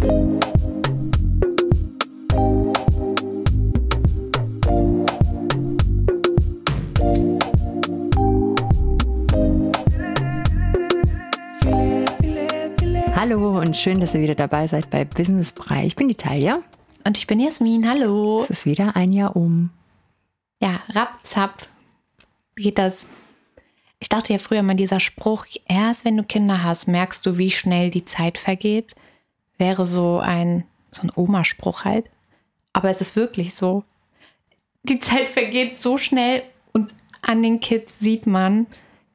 Hallo und schön, dass ihr wieder dabei seid bei Business Brei. Ich bin die Talia. Und ich bin Jasmin. Hallo. Es ist wieder ein Jahr um. Ja, rapp, zapp geht das. Ich dachte ja früher mal, dieser Spruch, erst wenn du Kinder hast, merkst du, wie schnell die Zeit vergeht, wäre so ein, so ein Omaspruch halt. Aber es ist wirklich so. Die Zeit vergeht so schnell und an den Kids sieht man,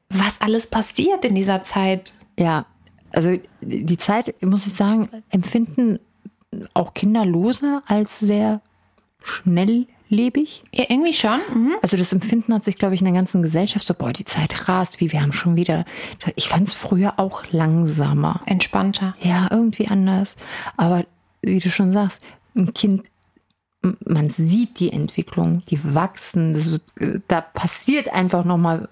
was alles passiert in dieser Zeit. Ja, also die Zeit, muss ich sagen, empfinden auch Kinderlose als sehr schnelllebig. Ja, irgendwie schon. Mhm. Also das Empfinden hat sich, glaube ich, in der ganzen Gesellschaft so, boah, die Zeit rast, wie wir haben schon wieder. Ich fand es früher auch langsamer. Entspannter. Ja, irgendwie anders. Aber wie du schon sagst, ein Kind, man sieht die Entwicklung, die wachsen. Das, da passiert einfach nochmal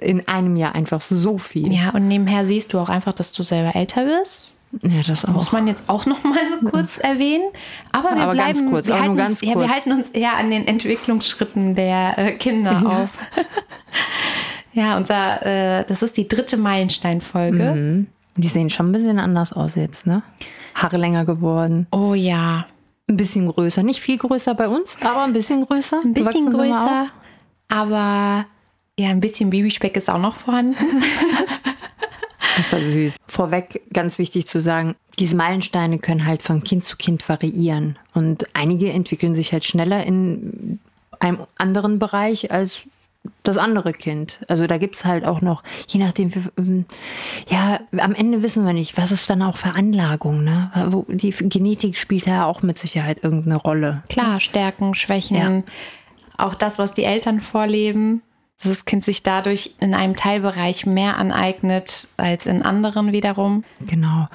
in einem Jahr einfach so viel. Ja, und nebenher siehst du auch einfach, dass du selber älter bist. Ja, das auch. Muss man jetzt auch noch mal so kurz erwähnen. Aber wir Aber bleiben, kurz, wir, halten uns, ja, wir kurz. halten uns eher an den Entwicklungsschritten der äh, Kinder Ja. auf. ja, unser, äh, das ist die dritte Meilensteinfolge. Mhm. Die sehen schon ein bisschen anders aus jetzt, ne? Haare länger geworden, Oh ja, ein bisschen größer. Nicht viel größer bei uns, aber ein bisschen größer. ein bisschen größer, aber ja, ein bisschen Babyspeck ist auch noch vorhanden. Das ist ja süß. Vorweg ganz wichtig zu sagen, diese Meilensteine können halt von Kind zu Kind variieren. Und einige entwickeln sich halt schneller in einem anderen Bereich als das andere Kind. Also da gibt's halt auch noch, je nachdem, ähm, ja, am Ende wissen wir nicht, was ist dann auch Veranlagung, ne? Die Genetik spielt ja auch mit Sicherheit irgendeine Rolle. Klar, Stärken, Schwächen, Ja. auch das, was die Eltern vorleben, das Kind sich dadurch in einem Teilbereich mehr aneignet als in anderen wiederum. Genau.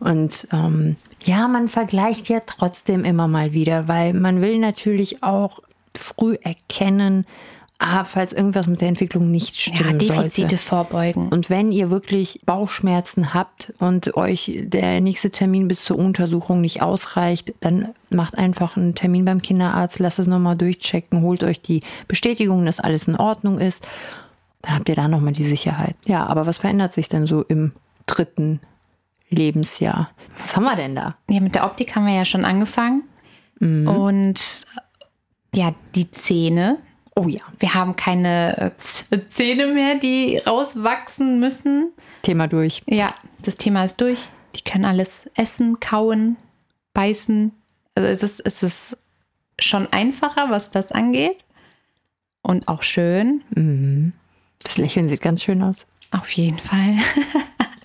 Und ähm, ja, man vergleicht ja trotzdem immer mal wieder, weil man will natürlich auch früh erkennen, ah, falls irgendwas mit der Entwicklung nicht Ja, stimmen Defizite sollte. vorbeugen. Und wenn ihr wirklich Bauchschmerzen habt und euch der nächste Termin bis zur Untersuchung nicht ausreicht, dann macht einfach einen Termin beim Kinderarzt, lasst es nochmal durchchecken, holt euch die Bestätigung, dass alles in Ordnung ist. Dann habt ihr da nochmal die Sicherheit. Ja, aber was verändert sich denn so im dritten Lebensjahr? Was haben wir denn da? Ja, mit der Optik haben wir ja schon angefangen. Mhm. Und ja, die Zähne. Oh ja, Wir haben keine äh, Zähne mehr, die rauswachsen müssen. Thema durch. Ja, das Thema ist durch. Die können alles essen, kauen, beißen. Also es ist, es ist schon einfacher, was das angeht. Und auch schön. Mhm. Das Lächeln sieht ganz schön aus. Auf jeden Fall.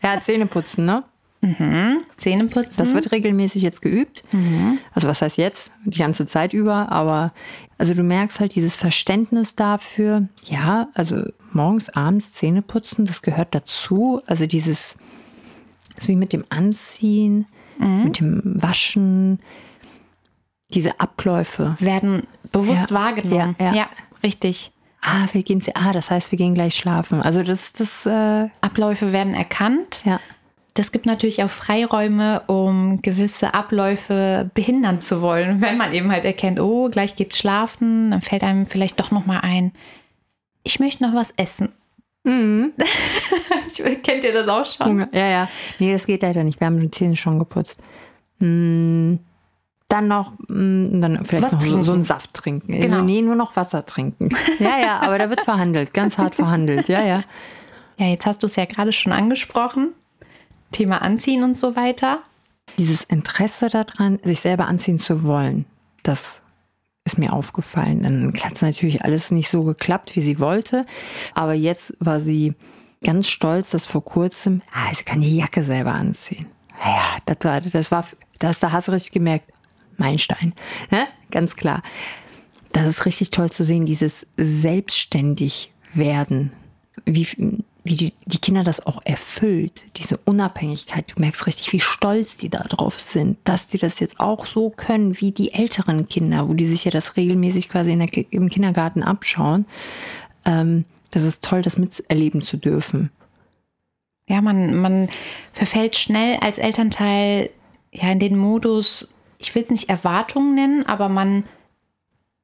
Ja, Zähne putzen, ne? Zähne putzen. Das wird regelmäßig jetzt geübt. Also was heißt jetzt? Die ganze Zeit über. Aber also du merkst halt dieses Verständnis dafür. Ja, also morgens, abends Zähne putzen, das gehört dazu. Also dieses, ist wie mit dem Anziehen, mit dem Waschen, diese Abläufe. werden bewusst Ja, wahrgenommen. ja, ja. richtig. Ah, wir gehen, ah, das heißt, wir gehen gleich schlafen. Also das, das, äh, Abläufe werden erkannt. ja. Das gibt natürlich auch Freiräume, um gewisse Abläufe behindern zu wollen. Wenn man eben halt erkennt, oh, gleich geht's schlafen, dann fällt einem vielleicht doch noch mal ein, ich möchte noch was essen. Mhm. Kennt ihr das auch schon? Hunger. Ja, ja. Nee, das geht leider nicht. Wir haben die Zähne schon geputzt. Mm, Dann noch, mm, dann vielleicht Was noch so, trinken. so einen Saft trinken. Genau. Also nee, nur noch Wasser trinken. Ja, ja, aber da wird verhandelt, ganz hart verhandelt. Ja, ja. Ja, jetzt hast du es ja gerade schon angesprochen. Thema Anziehen und so weiter. Dieses Interesse daran, sich selber anziehen zu wollen, das ist mir aufgefallen. Dann hat es natürlich alles nicht so geklappt, wie sie wollte. Aber jetzt war sie ganz stolz, dass vor kurzem, ah, sie kann die Jacke selber anziehen. Ja, das war, das war, das, da hast du richtig gemerkt, Meilenstein. Ne? Ganz klar. Das ist richtig toll zu sehen, dieses selbstständig werden. Wie, wie die, die Kinder das auch erfüllt, diese Unabhängigkeit. Du merkst richtig, wie stolz die da drauf sind, dass die das jetzt auch so können wie die älteren Kinder, wo die sich ja das regelmäßig quasi der, im Kindergarten abschauen. Ähm, das ist toll, das miterleben zu dürfen. Ja, man, man verfällt schnell als Elternteil ja, in den Modus, ich will es nicht Erwartungen nennen, aber man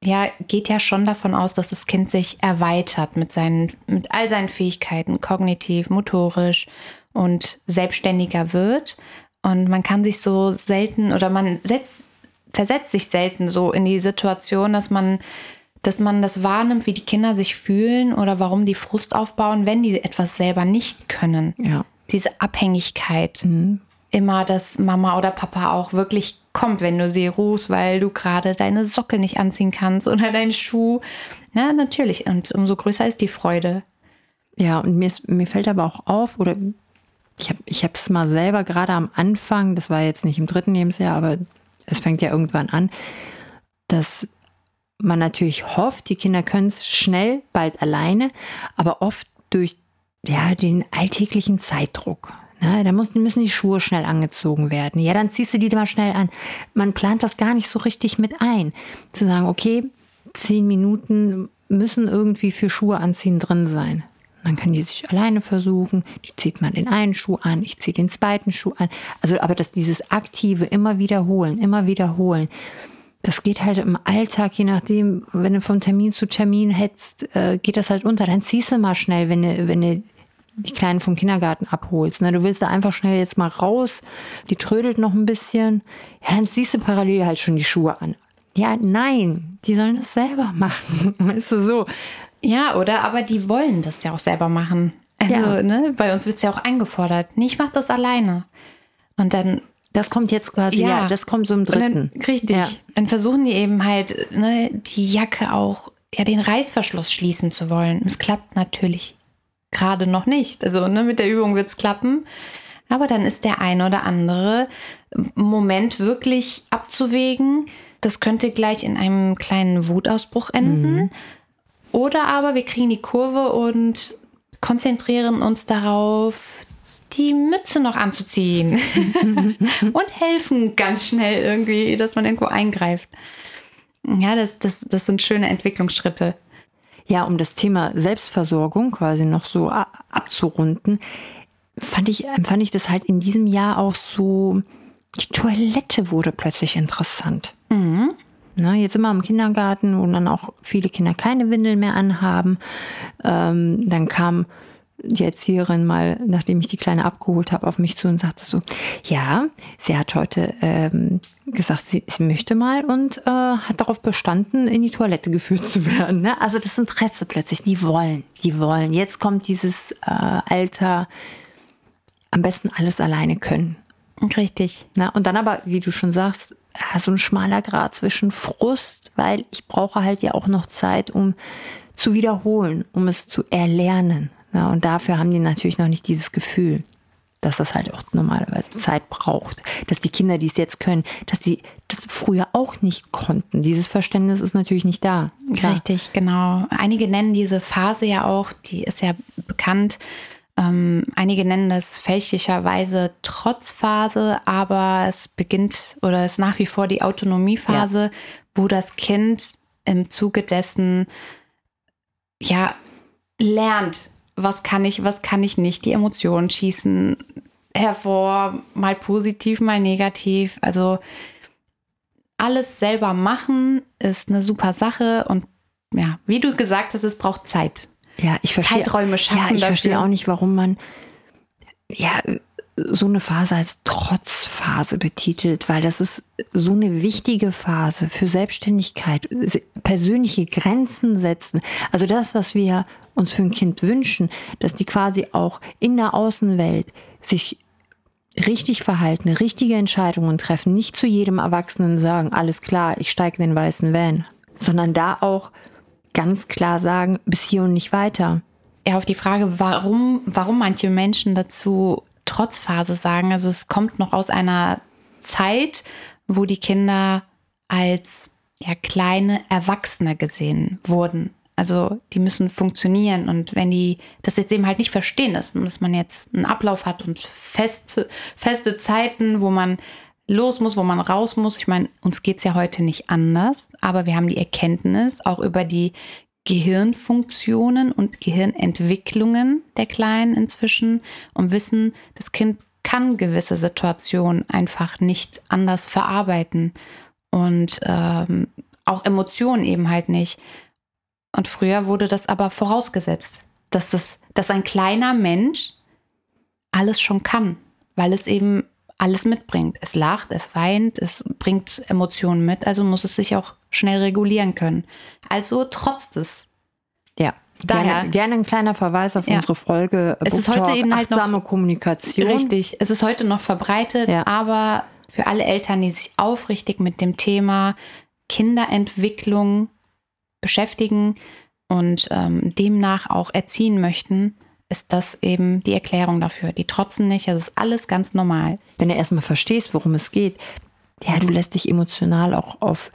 ja, geht ja schon davon aus, dass das Kind sich erweitert mit seinen, mit all seinen Fähigkeiten, kognitiv, motorisch und selbstständiger wird. Und man kann sich so selten oder man setzt, versetzt sich selten so in die Situation, dass man, dass man das wahrnimmt, wie die Kinder sich fühlen oder warum die Frust aufbauen, wenn die etwas selber nicht können. Ja. Diese Abhängigkeit. Mhm. Immer, dass Mama oder Papa auch wirklich kommt, wenn du sie rufst, weil du gerade deine Socke nicht anziehen kannst oder deinen Schuh. Ja, natürlich. Und umso größer ist die Freude. Ja, und mir, ist, mir fällt aber auch auf, oder ich habe ich es mal selber gerade am Anfang, das war jetzt nicht im dritten Lebensjahr, aber es fängt ja irgendwann an, dass man natürlich hofft, die Kinder können es schnell, bald alleine, aber oft durch ja, den alltäglichen Zeitdruck. Na, da müssen, müssen die Schuhe schnell angezogen werden. Ja, dann ziehst du die mal schnell an. Man plant das gar nicht so richtig mit ein. Zu sagen, okay, zehn Minuten müssen irgendwie für Schuhe anziehen drin sein. Dann kann die sich alleine versuchen. Die zieht man den einen Schuh an, ich ziehe den zweiten Schuh an. Also, aber dass dieses aktive immer wiederholen, immer wiederholen. Das geht halt im Alltag, je nachdem, wenn du von Termin zu Termin hetzt, äh, geht das halt unter. Dann ziehst du mal schnell, wenn du, wenn du die Kleinen vom Kindergarten abholst. Ne? Du willst da einfach schnell jetzt mal raus, die trödelt noch ein bisschen. Ja, dann ziehst du parallel halt schon die Schuhe an. Ja, nein, die sollen das selber machen. Weißt du so. Ja, oder? Aber die wollen das ja auch selber machen. Also, ja. ne, bei uns wird es ja auch eingefordert. Nee, ich mach das alleine. Und dann. Das kommt jetzt quasi, ja, ja das kommt so im dritten. Dann, richtig. Ja. Dann versuchen die eben halt, ne, die Jacke auch, ja, den Reißverschluss schließen zu wollen. Es klappt natürlich gerade noch nicht. Also ne, mit der Übung wird es klappen. Aber dann ist der ein oder andere Moment wirklich abzuwägen. Das könnte gleich in einem kleinen Wutausbruch enden. Mhm. Oder aber wir kriegen die Kurve und konzentrieren uns darauf, die Mütze noch anzuziehen und helfen ganz schnell irgendwie, dass man irgendwo eingreift. Ja, das, das, das sind schöne Entwicklungsschritte. Ja, um das Thema Selbstversorgung quasi noch so abzurunden, fand ich, empfand ich das halt in diesem Jahr auch so, die Toilette wurde plötzlich interessant. Mhm. Na, jetzt immer im Kindergarten, wo dann auch viele Kinder keine Windel mehr anhaben. Ähm, dann kam die Erzieherin mal, nachdem ich die Kleine abgeholt habe, auf mich zu und sagte so, ja, sie hat heute ähm, gesagt, sie, sie möchte mal und äh, hat darauf bestanden, in die Toilette geführt zu werden. Ne? Also das Interesse plötzlich, die wollen, die wollen. Jetzt kommt dieses äh, Alter, am besten alles alleine können. Richtig. Na, und dann aber, wie du schon sagst, so ein schmaler Grad zwischen Frust, weil ich brauche halt ja auch noch Zeit, um zu wiederholen, um es zu erlernen. Ja, und dafür haben die natürlich noch nicht dieses Gefühl, dass das halt auch normalerweise Zeit braucht. Dass die Kinder, die es jetzt können, dass die das früher auch nicht konnten. Dieses Verständnis ist natürlich nicht da. Klar. Richtig, genau. Einige nennen diese Phase ja auch, die ist ja bekannt. Ähm, einige nennen das fälschlicherweise Trotzphase, aber es beginnt oder ist nach wie vor die Autonomiephase, ja. wo das Kind im Zuge dessen ja lernt, was kann ich, was kann ich nicht. Die Emotionen schießen hervor, mal positiv, mal negativ. Also alles selber machen ist eine super Sache und ja, wie du gesagt hast, es braucht Zeit. Ja, ich verstehe. Zeiträume schaffen. Ja, ich dafür. verstehe auch nicht, warum man ja so eine Phase als Trotzphase betitelt, weil das ist so eine wichtige Phase für Selbstständigkeit, persönliche Grenzen setzen. Also das, was wir uns für ein Kind wünschen, dass die quasi auch in der Außenwelt sich richtig verhalten, richtige Entscheidungen treffen, nicht zu jedem Erwachsenen sagen, alles klar, ich steige in den weißen Van, sondern da auch ganz klar sagen, bis hier und nicht weiter. Ja, auf die Frage, warum, warum manche Menschen dazu Trotzphase sagen. Also es kommt noch aus einer Zeit, wo die Kinder als ja, kleine Erwachsene gesehen wurden. Also die müssen funktionieren und wenn die das jetzt eben halt nicht verstehen, dass, man jetzt einen Ablauf hat und feste, feste Zeiten, wo man los muss, wo man raus muss. Ich meine, uns geht es ja heute nicht anders, aber wir haben die Erkenntnis auch über die Gehirnfunktionen und Gehirnentwicklungen der Kleinen inzwischen und wissen, das Kind kann gewisse Situationen einfach nicht anders verarbeiten und ähm, auch Emotionen eben halt nicht. Und früher wurde das aber vorausgesetzt, dass, das, dass ein kleiner Mensch alles schon kann, weil es eben alles mitbringt. Es lacht, es weint, es bringt Emotionen mit, also muss es sich auch schnell regulieren können. Also trotz des. Ja. Daher, gerne, gerne ein kleiner Verweis auf ja. unsere Folge. Es ist heute eben halt noch Kommunikation. Richtig. Es ist heute noch verbreitet, ja. aber für alle Eltern, die sich aufrichtig mit dem Thema Kinderentwicklung beschäftigen und ähm, demnach auch erziehen möchten, ist das eben die Erklärung dafür. Die trotzen nicht, es ist alles ganz normal. Wenn du erstmal verstehst, worum es geht, ja, du lässt dich emotional auch auf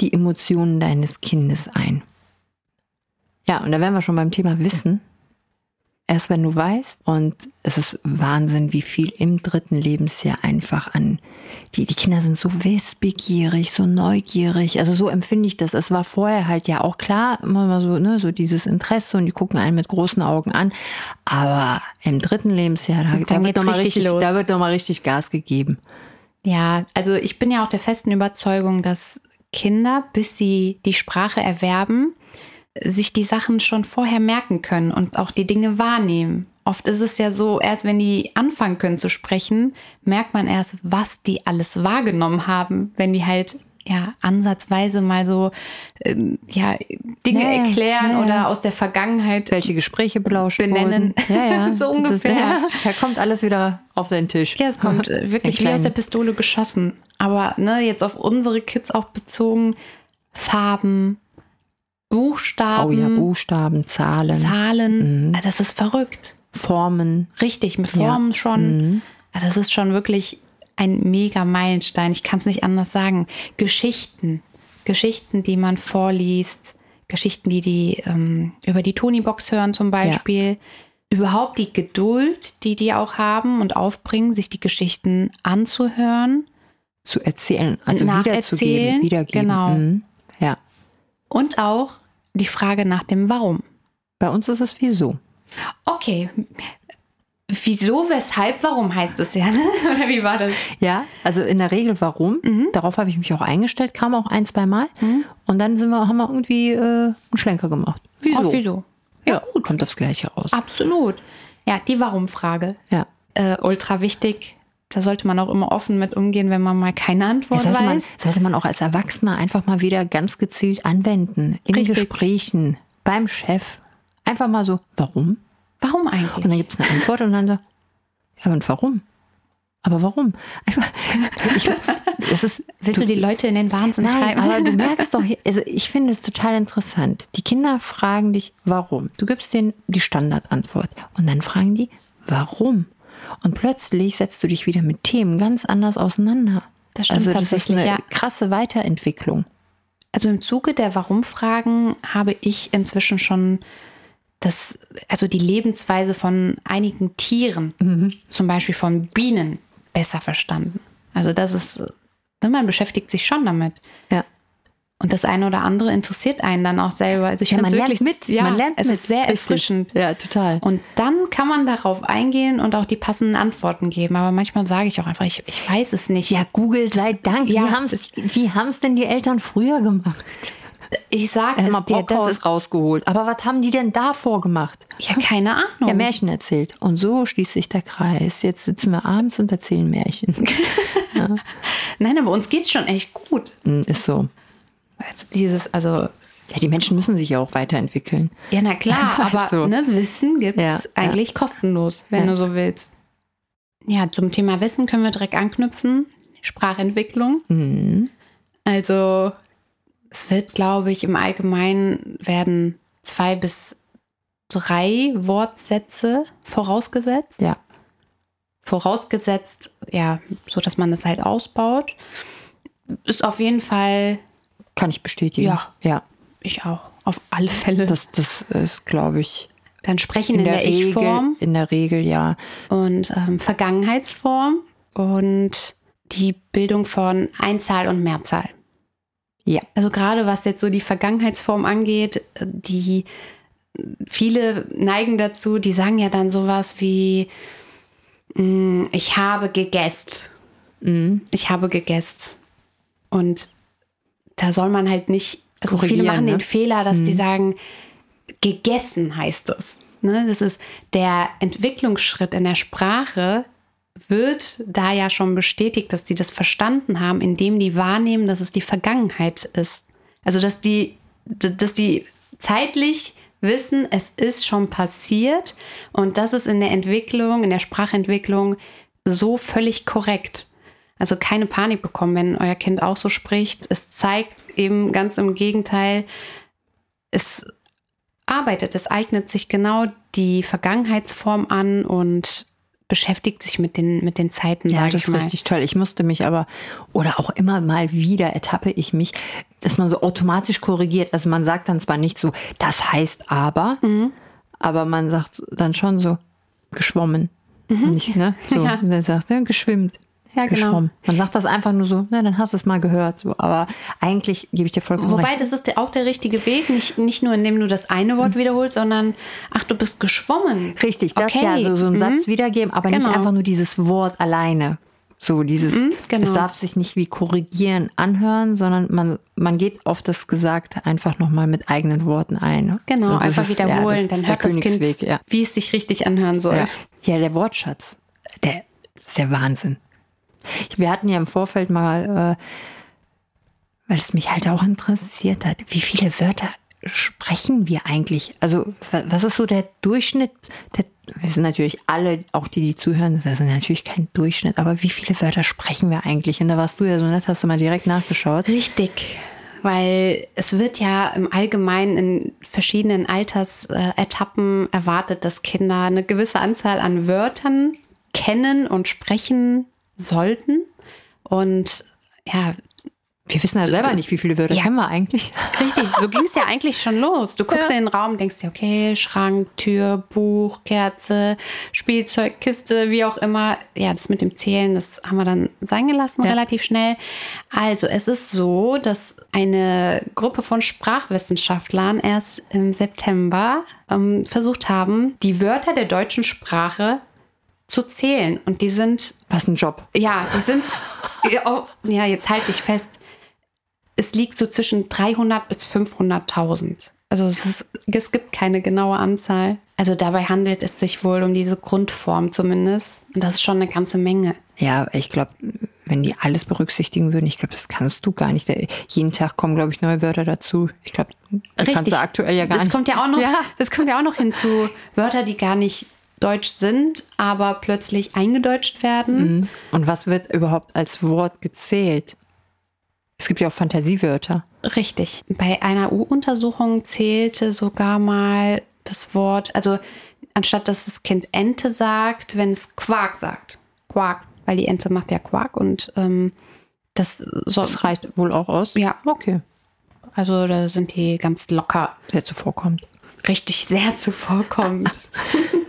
die Emotionen deines Kindes ein. Ja, und da wären wir schon beim Thema Wissen erst wenn du weißt. Und es ist Wahnsinn, wie viel im dritten Lebensjahr einfach an. Die, die Kinder sind so wissbegierig, so neugierig. Also so empfinde ich das. Es war vorher halt ja auch klar, immer mal so, ne, so dieses Interesse und die gucken einen mit großen Augen an. Aber im dritten Lebensjahr, da, da wird nochmal richtig, richtig da wird noch mal richtig Gas gegeben. Ja, also ich bin ja auch der festen Überzeugung, dass Kinder, bis sie die Sprache erwerben, sich die Sachen schon vorher merken können und auch die Dinge wahrnehmen. Oft ist es ja so, erst wenn die anfangen können zu sprechen, merkt man erst, was die alles wahrgenommen haben, wenn die halt ja ansatzweise mal so äh, ja Dinge ja, erklären ja, ja. oder aus der Vergangenheit welche Gespräche belauscht benennen. So ungefähr. das, da kommt alles wieder auf den Tisch. Ja es kommt äh, wirklich wie aus der Pistole geschossen aber ne jetzt auf unsere Kids auch bezogen Farben Buchstaben. Oh ja, Buchstaben, Zahlen. Zahlen. Mhm. Ah, das ist verrückt. Formen. Richtig, mit Formen ja. schon. Mhm. Ah, das ist schon wirklich ein mega Meilenstein. Ich kann es nicht anders sagen. Geschichten. Geschichten, die man vorliest. Geschichten, die die ähm, über die Tony-Box hören zum Beispiel. Ja. Überhaupt die Geduld, die die auch haben und aufbringen, sich die Geschichten anzuhören. Zu erzählen, also wiederzugeben, wiedergeben. Genau. Mhm. Ja. Und auch die Frage nach dem Warum. Bei uns ist es wieso. Okay. Wieso, weshalb, warum heißt das ja, ne? Oder wie war das? Ja, also in der Regel warum. Mhm. Darauf habe ich mich auch eingestellt, kam auch ein, zwei Mal. Mhm. Und dann sind wir, haben wir irgendwie äh, einen Schlenker gemacht. Wieso? Auf wieso? Ja, ja, gut. Kommt aufs Gleiche raus. Absolut. Ja, die Warum-Frage. Ja. Äh, ultra wichtig da sollte man auch immer offen mit umgehen, wenn man mal keine Antwort ja, sollte weiß. Man, sollte man auch als Erwachsener einfach mal wieder ganz gezielt anwenden. In Richtig. Gesprächen, beim Chef. Einfach mal so, warum? Warum eigentlich? Und dann gibt es eine Antwort und dann so, ja und warum? Aber warum? Einfach, ich, es ist, Willst du, du, die Leute in den Wahnsinn nein, treiben? Aber du merkst doch, also ich finde es total interessant. Die Kinder fragen dich, warum? Du gibst denen die Standardantwort. Und dann fragen die, warum? Und plötzlich setzt du dich wieder mit Themen ganz anders auseinander. Das stimmt also das ist eine ja. krasse Weiterentwicklung. Also im Zuge der Warum-Fragen habe ich inzwischen schon das, also die Lebensweise von einigen Tieren, mhm. zum Beispiel von Bienen, besser verstanden. Also das ist, ne, man beschäftigt sich schon damit. Ja. Und das eine oder andere interessiert einen dann auch selber. Also ich ja, man wirklich, mit. Ja, man lernt es mit. ist sehr erfrischend. Ja, total. Und dann kann man darauf eingehen und auch die passenden Antworten geben. Aber manchmal sage ich auch einfach, ich, ich weiß es nicht. Ja, Google sei Dank. Ja, wie haben es denn die Eltern früher gemacht? Ich sage es dir, das ist rausgeholt. Aber was haben die denn davor gemacht? Ja, keine Ahnung. Ja, Märchen erzählt. Und so schließt sich der Kreis. Jetzt sitzen wir abends und erzählen Märchen. ja. Nein, aber uns geht's schon echt gut. Hm, ist so. Also dieses, also ja, die Menschen müssen sich ja auch weiterentwickeln. Ja, na klar, aber so. ne, Wissen gibt es ja, eigentlich ja. kostenlos, wenn ja. du so willst. Ja, zum Thema Wissen können wir direkt anknüpfen. Sprachentwicklung. Mhm. Also es wird, glaube ich, im Allgemeinen werden zwei bis drei Wortsätze vorausgesetzt. Ja. Vorausgesetzt, ja, so dass man das halt ausbaut. Ist auf jeden Fall kann ich bestätigen. Ja. Ja. Ich auch. Auf alle Fälle. Das, das ist, glaube ich. Dann sprechen in, in der, der Ich-Form. In der Regel, ja. Und ähm, Vergangenheitsform und die Bildung von Einzahl und Mehrzahl. Ja. Also gerade was jetzt so die Vergangenheitsform angeht, die viele neigen dazu, die sagen ja dann sowas wie, Mm, ich habe gegessen. Mhm. Ich habe gegessen. Und da soll man halt nicht, also viele machen ne? den Fehler, dass die sagen, gegessen heißt es. Ne? Das ist der Entwicklungsschritt in der Sprache wird da ja schon bestätigt, dass die das verstanden haben, indem die wahrnehmen, dass es die Vergangenheit ist. Also dass die, dass die zeitlich wissen, es ist schon passiert und das ist in der Entwicklung, in der Sprachentwicklung so völlig korrekt. Also keine Panik bekommen, wenn euer Kind auch so spricht. Es zeigt eben ganz im Gegenteil, es arbeitet, es eignet sich genau die Vergangenheitsform an und beschäftigt sich mit den, mit den Zeiten, Ja, das ist richtig toll. Ich musste mich aber, oder auch immer mal wieder ertappe ich mich, dass man so automatisch korrigiert. Also man sagt dann zwar nicht so, das heißt aber, Mhm. aber man sagt dann schon so, geschwommen. Nicht, ne? So, Mhm. Ja. und dann sagt er, geschwimmt. Ja, genau. Geschwommen. Man sagt das einfach nur so, na, dann hast du es mal gehört. So. Aber eigentlich gebe ich dir vollkommen Wobei, recht. das ist der, auch der richtige Weg, nicht, nicht nur indem du das eine Wort wiederholst, sondern, ach, du bist geschwommen. Richtig, das Okay. ja, so, so einen Mhm. Satz wiedergeben, aber nicht Genau. einfach nur dieses Wort alleine. So dieses, genau. es darf sich nicht wie korrigieren anhören, sondern man, man geht auf das Gesagte einfach nochmal mit eigenen Worten ein. Genau, Und das einfach ist- ja, wiederholen, das dann hört das Kind, ja. wie es sich richtig anhören soll. Ja. ja, der Wortschatz, der ist der Wahnsinn. Wir hatten ja im Vorfeld mal, äh, weil es mich halt auch interessiert hat, wie viele Wörter sprechen wir eigentlich? Also, wa- was ist so der Durchschnitt? Der, wir sind natürlich alle, auch die, die zuhören, das ist natürlich kein Durchschnitt, aber wie viele Wörter sprechen wir eigentlich? Und da warst du ja so nett, hast du mal direkt nachgeschaut. Richtig, weil es wird ja im Allgemeinen in verschiedenen Altersetappen erwartet, dass Kinder eine gewisse Anzahl an Wörtern kennen und sprechen sollten. Und ja, Wir wissen ja selber nicht, wie viele Wörter Ja. kennen wir eigentlich. Richtig, so ging es ja eigentlich schon los. Du guckst Ja. in den Raum, denkst dir, okay, Schrank, Tür, Buch, Kerze, Spielzeug, Kiste, wie auch immer. Ja, das mit dem Zählen, das haben wir dann sein gelassen, Ja. relativ schnell. Also, es ist so, dass eine Gruppe von Sprachwissenschaftlern erst im September ähm, versucht haben, die Wörter der deutschen Sprache zu zählen. Und die sind Was ein Job. ja, die sind. ja, oh, ja, jetzt halt dich fest. Es liegt so zwischen 300 bis 500.000. Also es, ist, es gibt keine genaue Anzahl. Also dabei handelt es sich wohl um diese Grundform zumindest. Und das ist schon eine ganze Menge. Ja, ich glaube, wenn die alles berücksichtigen würden, ich glaube, das kannst du gar nicht. Jeden Tag kommen, glaube ich, neue Wörter dazu. Ich glaube, das kannst du aktuell ja gar das nicht. Kommt ja auch noch, Ja. Das kommt ja auch noch hinzu. Wörter, die gar nicht deutsch sind, aber plötzlich eingedeutscht werden. Und was wird überhaupt als Wort gezählt? Es gibt ja auch Fantasiewörter. Richtig. Bei einer U-Untersuchung zählte sogar mal das Wort, also anstatt dass das Kind Ente sagt, wenn es Quark sagt. Quark, weil die Ente macht ja Quark und ähm, das soll. Das reicht wohl auch aus. Ja. Okay. Also da sind die ganz locker. Sehr zuvorkommt. Richtig sehr zuvorkommend.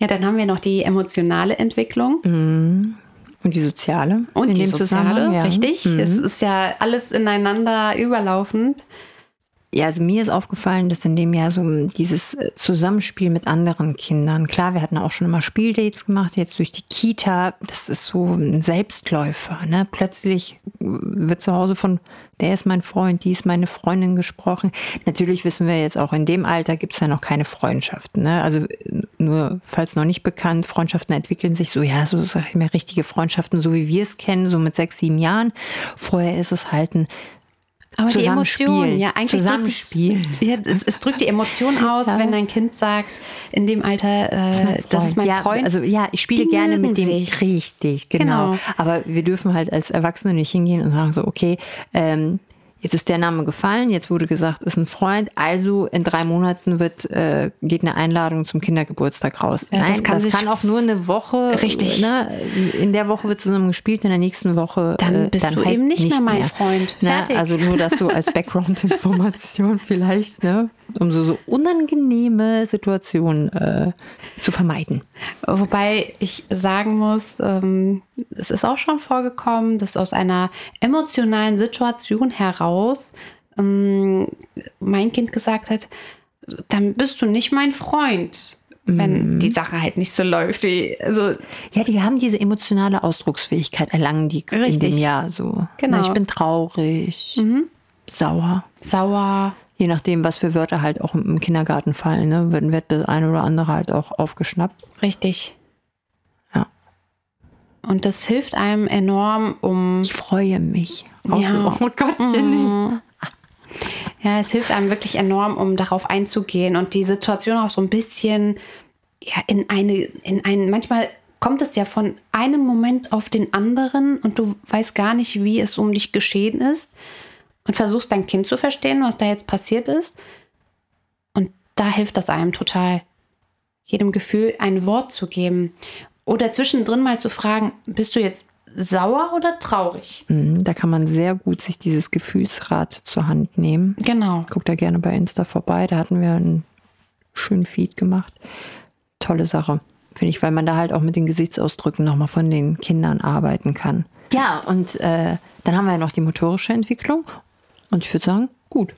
ja, dann haben wir noch die emotionale Entwicklung. Und die soziale? Und in die dem soziale, ja. richtig. Mhm. Es ist ja alles ineinander überlaufend. Ja, also mir ist aufgefallen, dass in dem Jahr so dieses äh, Zusammenspiel mit anderen Kindern, klar, wir hatten auch schon immer Spieldates gemacht, jetzt durch die Kita, das ist so ein Selbstläufer. Ne? Plötzlich äh, wird zu Hause von, der ist mein Freund, die ist meine Freundin gesprochen. Natürlich wissen wir jetzt auch, in dem Alter gibt's ja noch keine Freundschaften. Ne? Also äh, nur, falls noch nicht bekannt, Freundschaften entwickeln sich so, ja, so sag ich mal, richtige Freundschaften, so wie wir es kennen, so mit sechs, sieben Jahren. Vorher ist es halt ein Aber die Emotion, Zusammenspielen. ja, eigentlich drückt Zusammenspielen. ja, es, es drückt die Emotion aus, Ja. wenn dein Kind sagt, in dem Alter, äh, das ist mein ja, Freund. Also ja, ich spiele Die gerne mit dem. sich. Richtig, genau. Genau. Aber wir dürfen halt als Erwachsene nicht hingehen und sagen so, okay, ähm, jetzt ist der Name gefallen, jetzt wurde gesagt, ist ein Freund, also in drei Monaten wird äh, geht eine Einladung zum Kindergeburtstag raus. Ja, das Nein, das kann kann, sich- auch nur eine Woche. Richtig. Ne, in der Woche wird zusammen gespielt, in der nächsten Woche Dann äh, bist dann du halt eben nicht mehr mein Freund. Ne, also nur das so als Background-Information vielleicht, ne, um so, so unangenehme Situationen äh, zu vermeiden. Wobei ich sagen muss, ähm, es ist auch schon vorgekommen, dass aus einer emotionalen Situation heraus ähm, mein Kind gesagt hat, dann bist du nicht mein Freund. wenn die Sache halt nicht so läuft wie, also Ja, die haben diese emotionale Ausdrucksfähigkeit, erlangen die in Richtig. dem Jahr so. Genau. Na, ich bin traurig, sauer. sauer. Je nachdem, was für Wörter halt auch im Kindergarten fallen, ne, wird, wird das eine oder andere halt auch aufgeschnappt. Richtig. Ja. Und das hilft einem enorm, um Ich freue mich. Auf, Ja. Oh Gottchen. Ja, es hilft einem wirklich enorm, um darauf einzugehen und die Situation auch so ein bisschen ja, in eine, in einen, manchmal kommt es ja von einem Moment auf den anderen und du weißt gar nicht, wie es um dich geschehen ist und versuchst dein Kind zu verstehen, was da jetzt passiert ist. Und da hilft das einem total, jedem Gefühl ein Wort zu geben. Oder zwischendrin mal zu fragen, bist du jetzt sauer oder traurig? Mhm, Da kann man sehr gut sich dieses Gefühlsrad zur Hand nehmen. Genau. Guckt da gerne bei Insta vorbei. Da hatten wir einen schönen Feed gemacht. Tolle Sache, finde ich, weil man da halt auch mit den Gesichtsausdrücken nochmal von den Kindern arbeiten kann. Ja, und äh, dann haben wir ja noch die motorische Entwicklung. Und ich würde sagen, gut.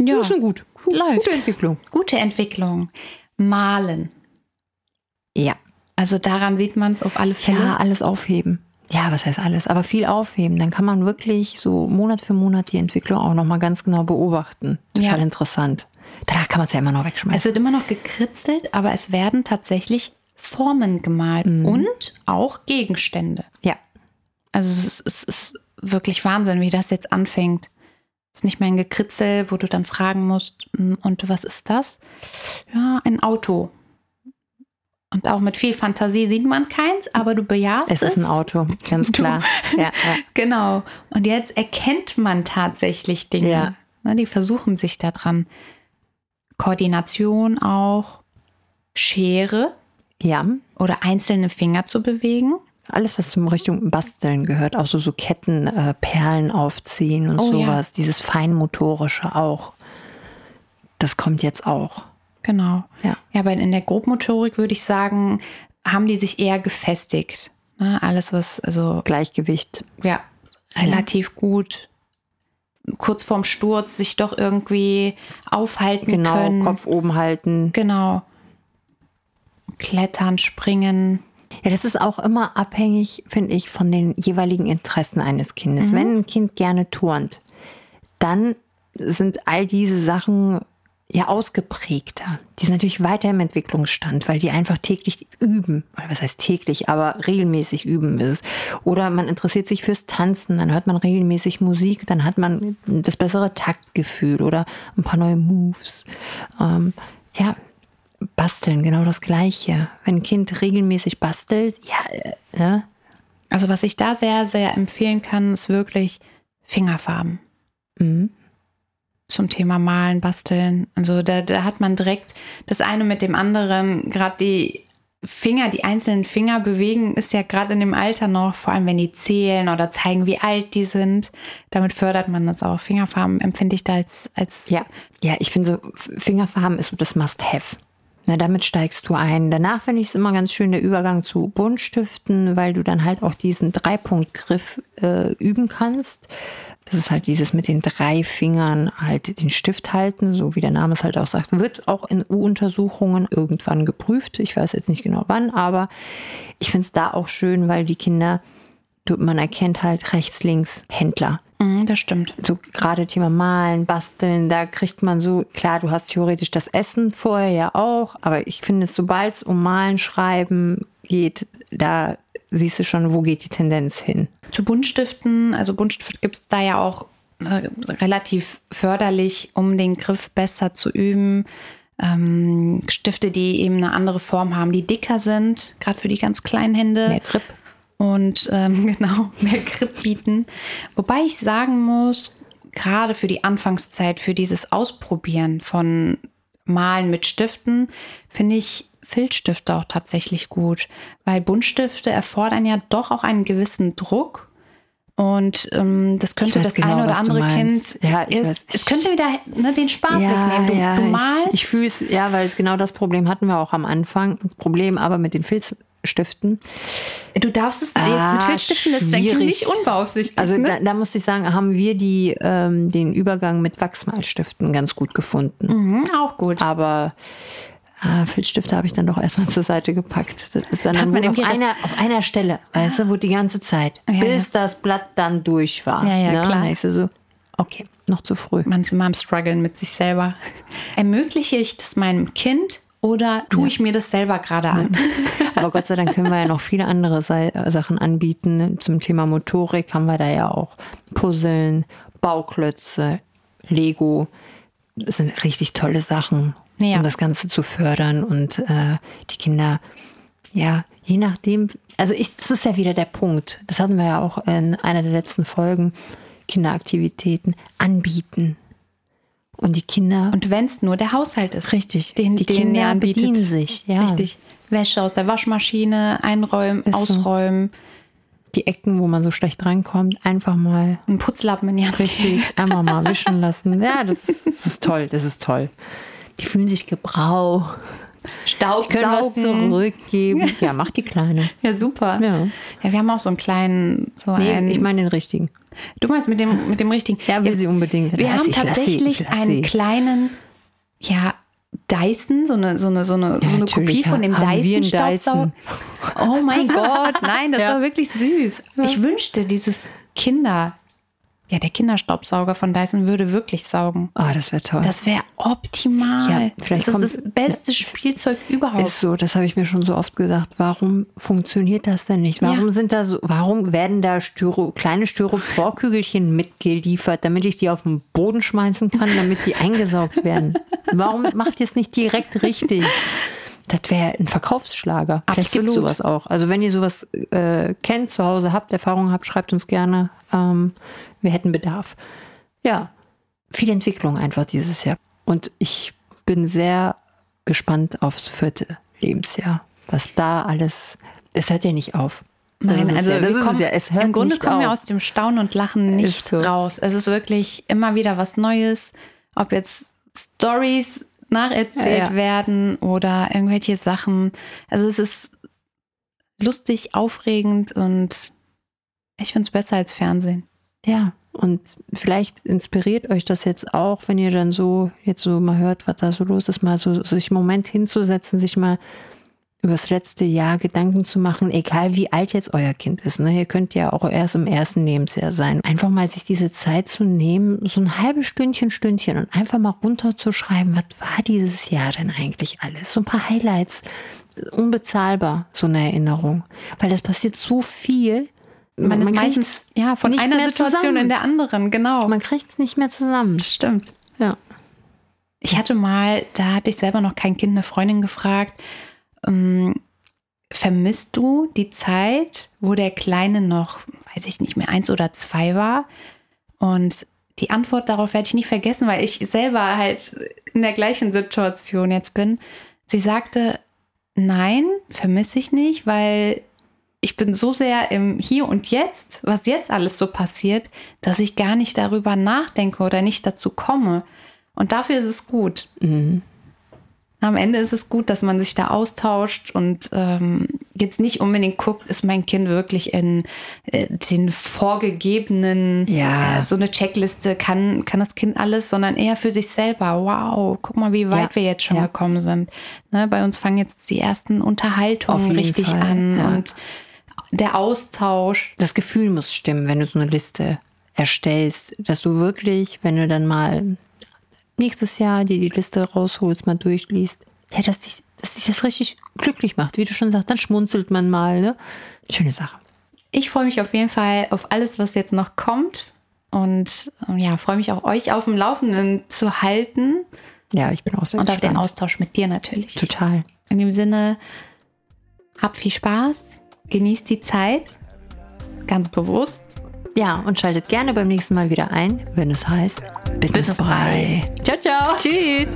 Ja. Das ist gut. gut Läuft. Gute Entwicklung. Gute Entwicklung. Malen. Ja. Also daran sieht man es auf alle Fälle. Ja, alles aufheben. Ja, was heißt alles? Aber viel aufheben. Dann kann man wirklich so Monat für Monat die Entwicklung auch nochmal ganz genau beobachten. Total Ja. interessant. Danach kann man es ja immer noch wegschmeißen. Es wird immer noch gekritzelt, aber es werden tatsächlich Formen gemalt Mhm. und auch Gegenstände. ja. Also es ist, es ist wirklich Wahnsinn, wie das jetzt anfängt. Es ist nicht mehr ein Gekritzel, wo du dann fragen musst, "Hm, und was ist das? Ja, ein Auto. Und auch mit viel Fantasie sieht man keins, aber du bejahst es. Es ist ein Auto, ganz klar. Ja, ja. Genau. Und jetzt erkennt man tatsächlich Dinge. Ja. Na, die versuchen sich da dran. Koordination auch, Schere ja. oder einzelne Finger zu bewegen. Alles, was zum Richtung Basteln gehört, auch so, so Ketten, äh, Perlen aufziehen und Oh, sowas. Dieses Feinmotorische auch. Das kommt jetzt auch. Genau. Ja. Ja, aber in der Grobmotorik würde ich sagen, haben die sich eher gefestigt. Ne? Alles, was, also, Gleichgewicht. ja, relativ gut kurz vorm Sturz sich doch irgendwie aufhalten Genau, können. Kopf oben halten. Genau. Klettern, springen. Ja, das ist auch immer abhängig, finde ich, von den jeweiligen Interessen eines Kindes. Wenn ein Kind gerne turnt, dann sind all diese Sachen ja ausgeprägter. Die sind natürlich weiter im Entwicklungsstand, weil die einfach täglich üben. Oder was heißt täglich, aber regelmäßig üben ist. Oder man interessiert sich fürs Tanzen, dann hört man regelmäßig Musik, dann hat man das bessere Taktgefühl oder ein paar neue Moves. Ähm, ja, basteln, genau das Gleiche. Wenn ein Kind regelmäßig bastelt, ja, äh, ne? Also was ich da sehr, sehr empfehlen kann, ist wirklich Fingerfarben. Mhm. Zum Thema Malen, Basteln. Also da, da hat man direkt das eine mit dem anderen, gerade die Finger, die einzelnen Finger bewegen, ist ja gerade in dem Alter noch, vor allem wenn die zählen oder zeigen, wie alt die sind. Damit fördert man das auch. Fingerfarben empfinde ich da als, als Ja, ja, ich finde so Fingerfarben ist das Must-Have. Na, damit steigst du ein. Danach finde ich es immer ganz schön der Übergang zu Buntstiften, weil du dann halt auch diesen Dreipunktgriff äh, üben kannst. Das ist halt dieses mit den drei Fingern halt den Stift halten, so wie der Name es halt auch sagt. Wird auch in U-Untersuchungen irgendwann geprüft. Ich weiß jetzt nicht genau wann, aber ich finde es da auch schön, weil die Kinder, man erkennt halt rechts, links Händler Mhm, das stimmt. so gerade Thema Malen, Basteln, da kriegt man so, klar, du hast theoretisch das Essen vorher ja auch, aber ich finde, sobald es um Malen, Schreiben geht, da siehst du schon, wo geht die Tendenz hin. Zu Buntstiften, also Buntstift gibt es da ja auch äh, relativ förderlich, um den Griff besser zu üben. Ähm, Stifte, die eben eine andere Form haben, die dicker sind, gerade für die ganz kleinen Hände. Mehr Grip. Und ähm, genau mehr Grip bieten. Wobei ich sagen muss, gerade für die Anfangszeit, für dieses Ausprobieren von Malen mit Stiften, finde ich Filzstifte auch tatsächlich gut, weil Buntstifte erfordern ja doch auch einen gewissen Druck. Und ähm, das könnte das genau, eine oder andere. Kind, Ja, ich es, es könnte wieder ne, den Spaß wegnehmen. Du, ja, du malst, ich, ich fühle es, ja, weil es genau das Problem hatten wir auch am Anfang. Problem aber mit den Filzstiften. du darfst es Ah, jetzt mit Filzstiften, das ist schwierig. nicht unbeaufsichtigt. Also ne? da, da musste ich sagen, haben wir die, ähm, den Übergang mit Wachsmalstiften ganz gut gefunden. mhm, auch gut. Aber Ah, Filzstifte habe ich dann doch erstmal zur Seite gepackt. Das ist dann, dann man auf, einer, auf einer Stelle, weißt du, wo die ganze Zeit, Ja, bis das Blatt dann durch war. Ja, ja, ne? klar. Denkst du so, okay, noch zu früh. Man ist immer am struggeln mit sich selber. Ermögliche ich das meinem Kind oder tue ich mir das selber gerade an? Aber Gott sei Dank können wir ja noch viele andere Sachen anbieten. Zum Thema Motorik haben wir da ja auch Puzzeln, Bauklötze, Lego. Das sind richtig tolle Sachen, Ja. um das Ganze zu fördern und äh, die Kinder, ja, je nachdem, also ich, das ist ja wieder der Punkt. Das hatten wir ja auch in einer der letzten Folgen. Kinderaktivitäten anbieten. Und die Kinder Und wenn es nur der Haushalt ist. Richtig. Den, Die den Kinder er anbietet. bedienen sich, ja. Richtig. Wäsche aus der Waschmaschine einräumen, Ist so. ausräumen, die Ecken, wo man so schlecht reinkommt, einfach mal einen Putzlappen in die Hand. richtig einfach mal wischen lassen. Ja, das ist, das ist toll, das ist toll. Die fühlen sich gebraucht, können was zurückgeben. Ja, mach die Kleine. Ja, super. Ja. Ja, wir haben auch so einen kleinen, so Nee, einen. ich meine den richtigen. Du meinst mit dem, mit dem richtigen. Ja, will sie unbedingt. Wir Lass haben ich, tatsächlich ich einen kleinen, ja, Dyson, so eine, so eine, so eine, so eine Kopie von dem Dyson-Staubsauger. Oh mein Gott, nein, das Ja. war wirklich süß. Ich wünschte, dieses Kinder, ja, der Kinderstaubsauger von Dyson würde wirklich saugen. Ah, das wäre toll. Das wäre optimal. Ja, vielleicht das kommt- ist das beste Spielzeug überhaupt. ist so, das habe ich mir schon so oft gesagt. Warum funktioniert das denn nicht? Warum Ja. sind da so, warum werden da Styro, kleine Styroporkügelchen mitgeliefert, damit ich die auf den Boden schmeißen kann, damit die eingesaugt werden? Warum macht ihr es nicht direkt richtig? Das wäre ein Verkaufsschlager. Vielleicht gibt Absolut. sowas auch. Also wenn ihr sowas äh, kennt, zu Hause habt, Erfahrungen habt, schreibt uns gerne. Ähm, wir hätten Bedarf. Ja, viel Entwicklung einfach dieses Jahr. Und ich bin sehr gespannt aufs vierte Lebensjahr. Was da alles, es hört ja nicht auf. Nein, also ja, wir kommen, ja. Es hört im Grunde kommen wir auf. aus dem Staunen und Lachen nicht so. raus. Es ist wirklich immer wieder was Neues, ob jetzt Stories nacherzählt Ja, ja. werden oder irgendwelche Sachen. Also es ist lustig, aufregend und ich finde es besser als Fernsehen. Ja, und vielleicht inspiriert euch das jetzt auch, wenn ihr dann so jetzt so mal hört, was da so los ist, mal so sich einen Moment hinzusetzen, sich mal über das letzte Jahr Gedanken zu machen, egal wie alt jetzt euer Kind ist. Ne? Ihr könnt ja auch erst im ersten Lebensjahr sein. Einfach mal sich diese Zeit zu nehmen, so ein halbes Stündchen, Stündchen und einfach mal runterzuschreiben, was war dieses Jahr denn eigentlich alles? So ein paar Highlights. Unbezahlbar, so eine Erinnerung. Weil es passiert so viel. Man, ist kriegt's meistens ja von einer Situation zusammen. in der anderen, genau. Man kriegt es nicht mehr zusammen. Stimmt. Ja. Ich hatte mal, da hatte ich selber noch kein Kind, eine Freundin gefragt, ähm, vermisst du die Zeit, wo der Kleine noch, weiß ich nicht mehr, eins oder zwei war? Und die Antwort darauf werde ich nie vergessen, weil ich selber halt in der gleichen Situation jetzt bin. Sie sagte, nein, vermisse ich nicht, weil ich bin so sehr im Hier und Jetzt, was jetzt alles so passiert, dass ich gar nicht darüber nachdenke oder nicht dazu komme. Und dafür ist es gut. Mhm. Am Ende ist es gut, dass man sich da austauscht und ähm, jetzt nicht unbedingt guckt, ist mein Kind wirklich in äh, den vorgegebenen, Ja. äh, so eine Checkliste, kann, kann das Kind alles, sondern eher für sich selber. Wow, guck mal, wie weit Ja. wir jetzt schon Ja. gekommen sind. Ne, bei uns fangen jetzt die ersten Unterhaltungen richtig Fall, an und der Austausch. Das Gefühl muss stimmen, wenn du so eine Liste erstellst, dass du wirklich, wenn du dann mal nächstes Jahr dir die Liste rausholst, mal durchliest, ja, dass dich, dass dich das richtig glücklich macht. Wie du schon sagst, dann schmunzelt man mal. Ne? Schöne Sache. Ich freue mich auf jeden Fall auf alles, was jetzt noch kommt. Und ähm, ja, freue mich auch, euch auf dem Laufenden zu halten. Ja, ich bin auch sehr Und auf den. Austausch mit dir natürlich. Total. In dem Sinne, habt viel Spaß, genießt die Zeit, ganz bewusst. Ja, und schaltet gerne beim nächsten Mal wieder ein, wenn es heißt Business, Business frei. Ciao, ciao. Tschüss.